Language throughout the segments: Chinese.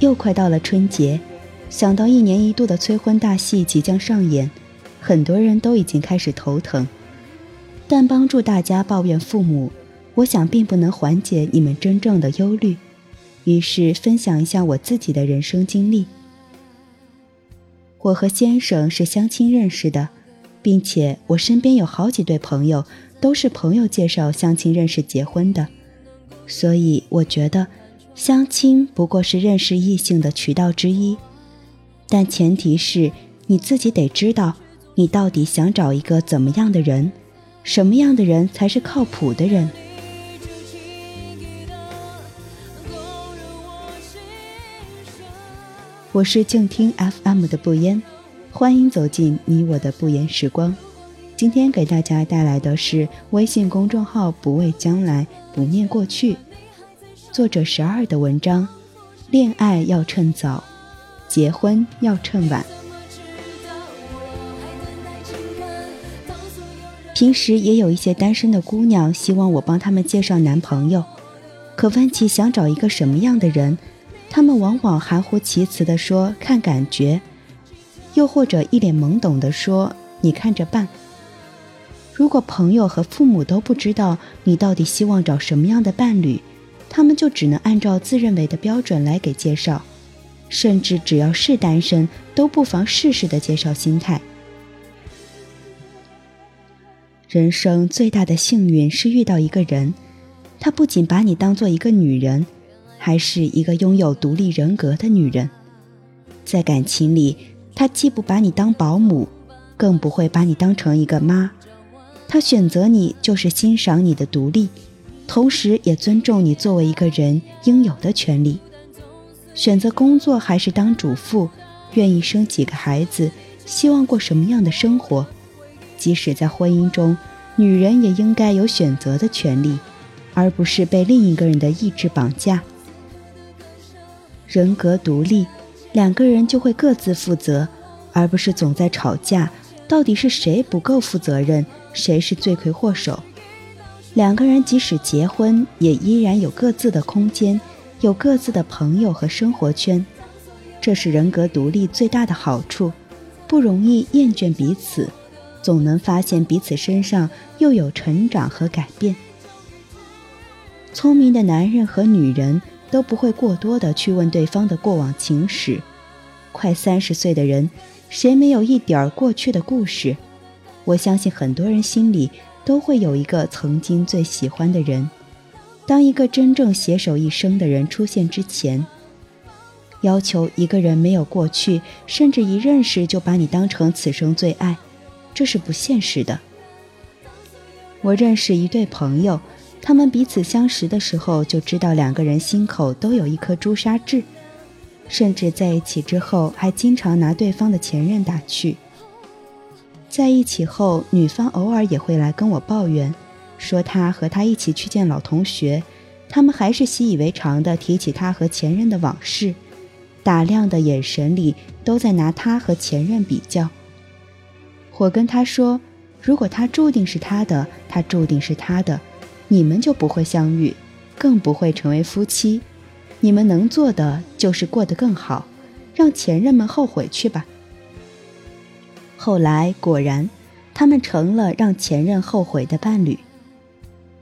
又快到了春节，想到一年一度的催婚大戏即将上演，很多人都已经开始头疼。但帮助大家抱怨父母，我想并不能缓解你们真正的忧虑。于是分享一下我自己的人生经历。我和先生是相亲认识的，并且我身边有好几对朋友都是朋友介绍相亲认识结婚的，所以我觉得。相亲不过是认识异性的渠道之一，但前提是你自己得知道，你到底想找一个怎么样的人，什么样的人才是靠谱的人。我是静听 FM 的不言，欢迎走进你我的不言时光。今天给大家带来的是微信公众号“不畏将来，不念过去”。作者十二的文章：恋爱要趁早，结婚要趁晚。平时也有一些单身的姑娘希望我帮她们介绍男朋友，可问起想找一个什么样的人，她们往往含糊其辞地说看感觉，又或者一脸懵懂地说你看着办。如果朋友和父母都不知道你到底希望找什么样的伴侣，他们就只能按照自认为的标准来给介绍，甚至只要是单身都不妨试试的介绍心态。人生最大的幸运是遇到一个人，他不仅把你当做一个女人，还是一个拥有独立人格的女人。在感情里，他既不把你当保姆，更不会把你当成一个妈，他选择你就是欣赏你的独立。同时也尊重你作为一个人应有的权利，选择工作还是当主妇，愿意生几个孩子，希望过什么样的生活，即使在婚姻中，女人也应该有选择的权利，而不是被另一个人的意志绑架。人格独立，两个人就会各自负责，而不是总在吵架，到底是谁不够负责任，谁是罪魁祸首。两个人即使结婚，也依然有各自的空间，有各自的朋友和生活圈，这是人格独立最大的好处，不容易厌倦彼此，总能发现彼此身上又有成长和改变。聪明的男人和女人都不会过多的去问对方的过往情史，快三十岁的人，谁没有一点儿过去的故事？我相信很多人心里。都会有一个曾经最喜欢的人。当一个真正携手一生的人出现之前，要求一个人没有过去，甚至一认识就把你当成此生最爱，这是不现实的。我认识一对朋友，他们彼此相识的时候就知道两个人心口都有一颗朱砂痣，甚至在一起之后还经常拿对方的前任打趣。在一起后，女方偶尔也会来跟我抱怨，说她和他一起去见老同学，他们还是习以为常的提起他和前任的往事，打量的眼神里都在拿他和前任比较。我跟他说，如果他注定是他的，他注定是他的，你们就不会相遇，更不会成为夫妻，你们能做的就是过得更好，让前任们后悔去吧。后来果然，他们成了让前任后悔的伴侣。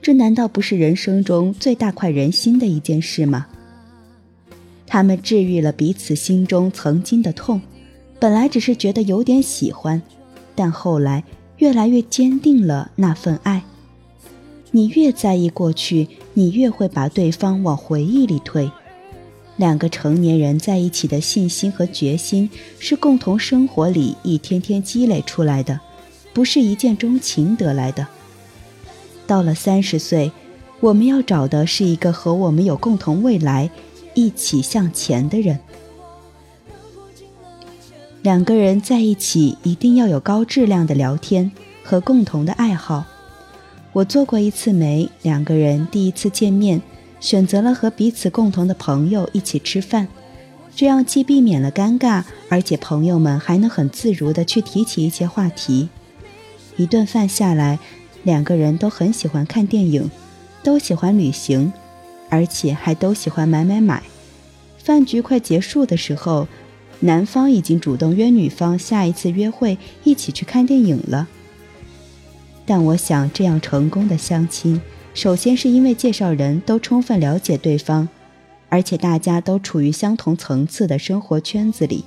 这难道不是人生中最大快人心的一件事吗？他们治愈了彼此心中曾经的痛，本来只是觉得有点喜欢，但后来越来越坚定了那份爱。你越在意过去，你越会把对方往回忆里推。两个成年人在一起的信心和决心，是共同生活里一天天积累出来的，不是一见钟情得来的。到了三十岁，我们要找的是一个和我们有共同未来、一起向前的人。两个人在一起一定要有高质量的聊天和共同的爱好。我做过一次媒，两个人第一次见面。选择了和彼此共同的朋友一起吃饭，这样既避免了尴尬，而且朋友们还能很自如地去提起一些话题。一顿饭下来，两个人都很喜欢看电影，都喜欢旅行，而且还都喜欢买买买。饭局快结束的时候，男方已经主动约女方下一次约会一起去看电影了。但我想，这样成功的相亲，首先是因为介绍人都充分了解对方，而且大家都处于相同层次的生活圈子里。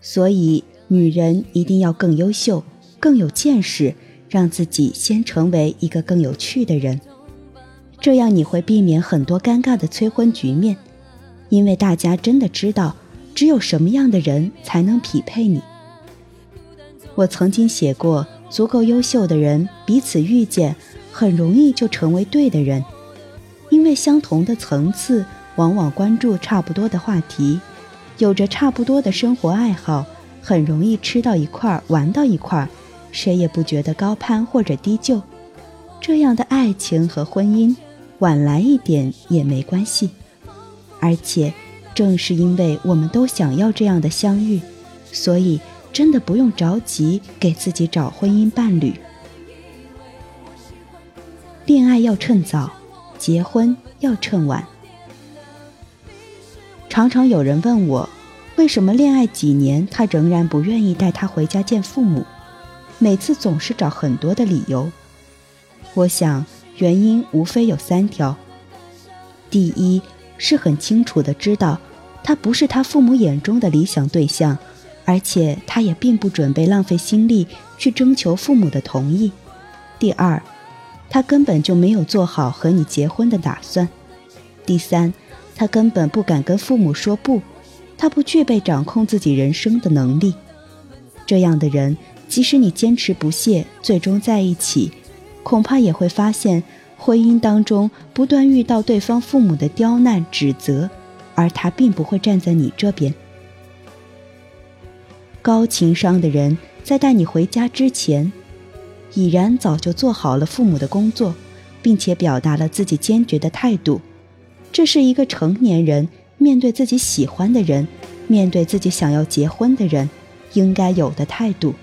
所以，女人一定要更优秀、更有见识，让自己先成为一个更有趣的人。这样你会避免很多尴尬的催婚局面，因为大家真的知道，只有什么样的人才能匹配你。我曾经写过，足够优秀的人彼此遇见，很容易就成为对的人，因为相同的层次，往往关注差不多的话题，有着差不多的生活爱好，很容易吃到一块儿，玩到一块儿，谁也不觉得高攀或者低就。这样的爱情和婚姻。晚来一点也没关系，而且正是因为我们都想要这样的相遇，所以真的不用着急给自己找婚姻伴侣。恋爱要趁早，结婚要趁晚。常常有人问我，为什么恋爱几年他仍然不愿意带她回家见父母，每次总是找很多的理由。我想。原因无非有三条：第一，是很清楚的知道他不是他父母眼中的理想对象，而且他也并不准备浪费心力去征求父母的同意；第二，他根本就没有做好和你结婚的打算；第三，他根本不敢跟父母说不，他不具备掌控自己人生的能力。这样的人，即使你坚持不懈，最终在一起。恐怕也会发现，婚姻当中不断遇到对方父母的刁难指责，而他并不会站在你这边。高情商的人在带你回家之前，已然早就做好了父母的工作，并且表达了自己坚决的态度。这是一个成年人面对自己喜欢的人，面对自己想要结婚的人，应该有的态度。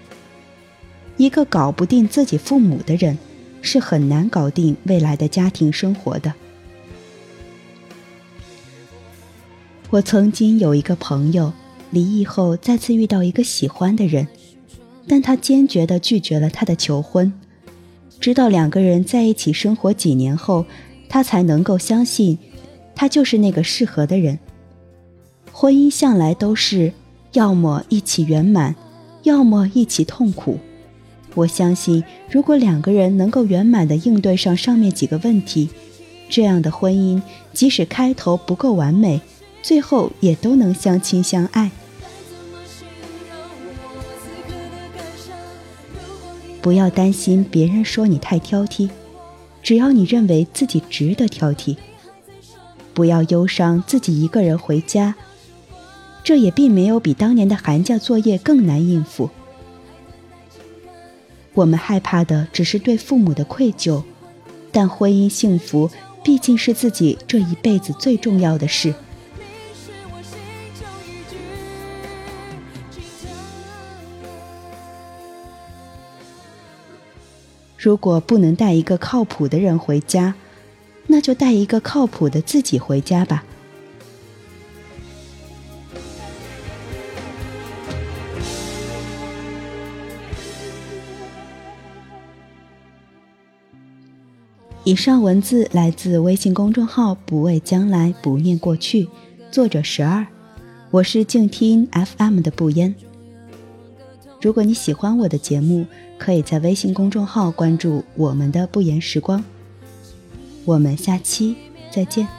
一个搞不定自己父母的人。是很难搞定未来的家庭生活的。我曾经有一个朋友，离异后再次遇到一个喜欢的人，但他坚决地拒绝了他的求婚，直到两个人在一起生活几年后，他才能够相信，他就是那个适合的人。婚姻向来都是要么一起圆满，要么一起痛苦。我相信，如果两个人能够圆满地应对上上面几个问题，这样的婚姻即使开头不够完美，最后也都能相亲相爱。不要担心别人说你太挑剔，只要你认为自己值得挑剔。不要忧伤自己一个人回家，这也并没有比当年的寒假作业更难应付。我们害怕的只是对父母的愧疚，但婚姻幸福毕竟是自己这一辈子最重要的事。如果不能带一个靠谱的人回家，那就带一个靠谱的自己回家吧。以上文字来自微信公众号“不畏将来，不念过去”，作者十二，我是静听 FM 的不言。如果你喜欢我的节目，可以在微信公众号关注我们的不言时光。我们下期再见。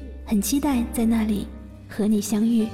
很期待在那里和你相遇。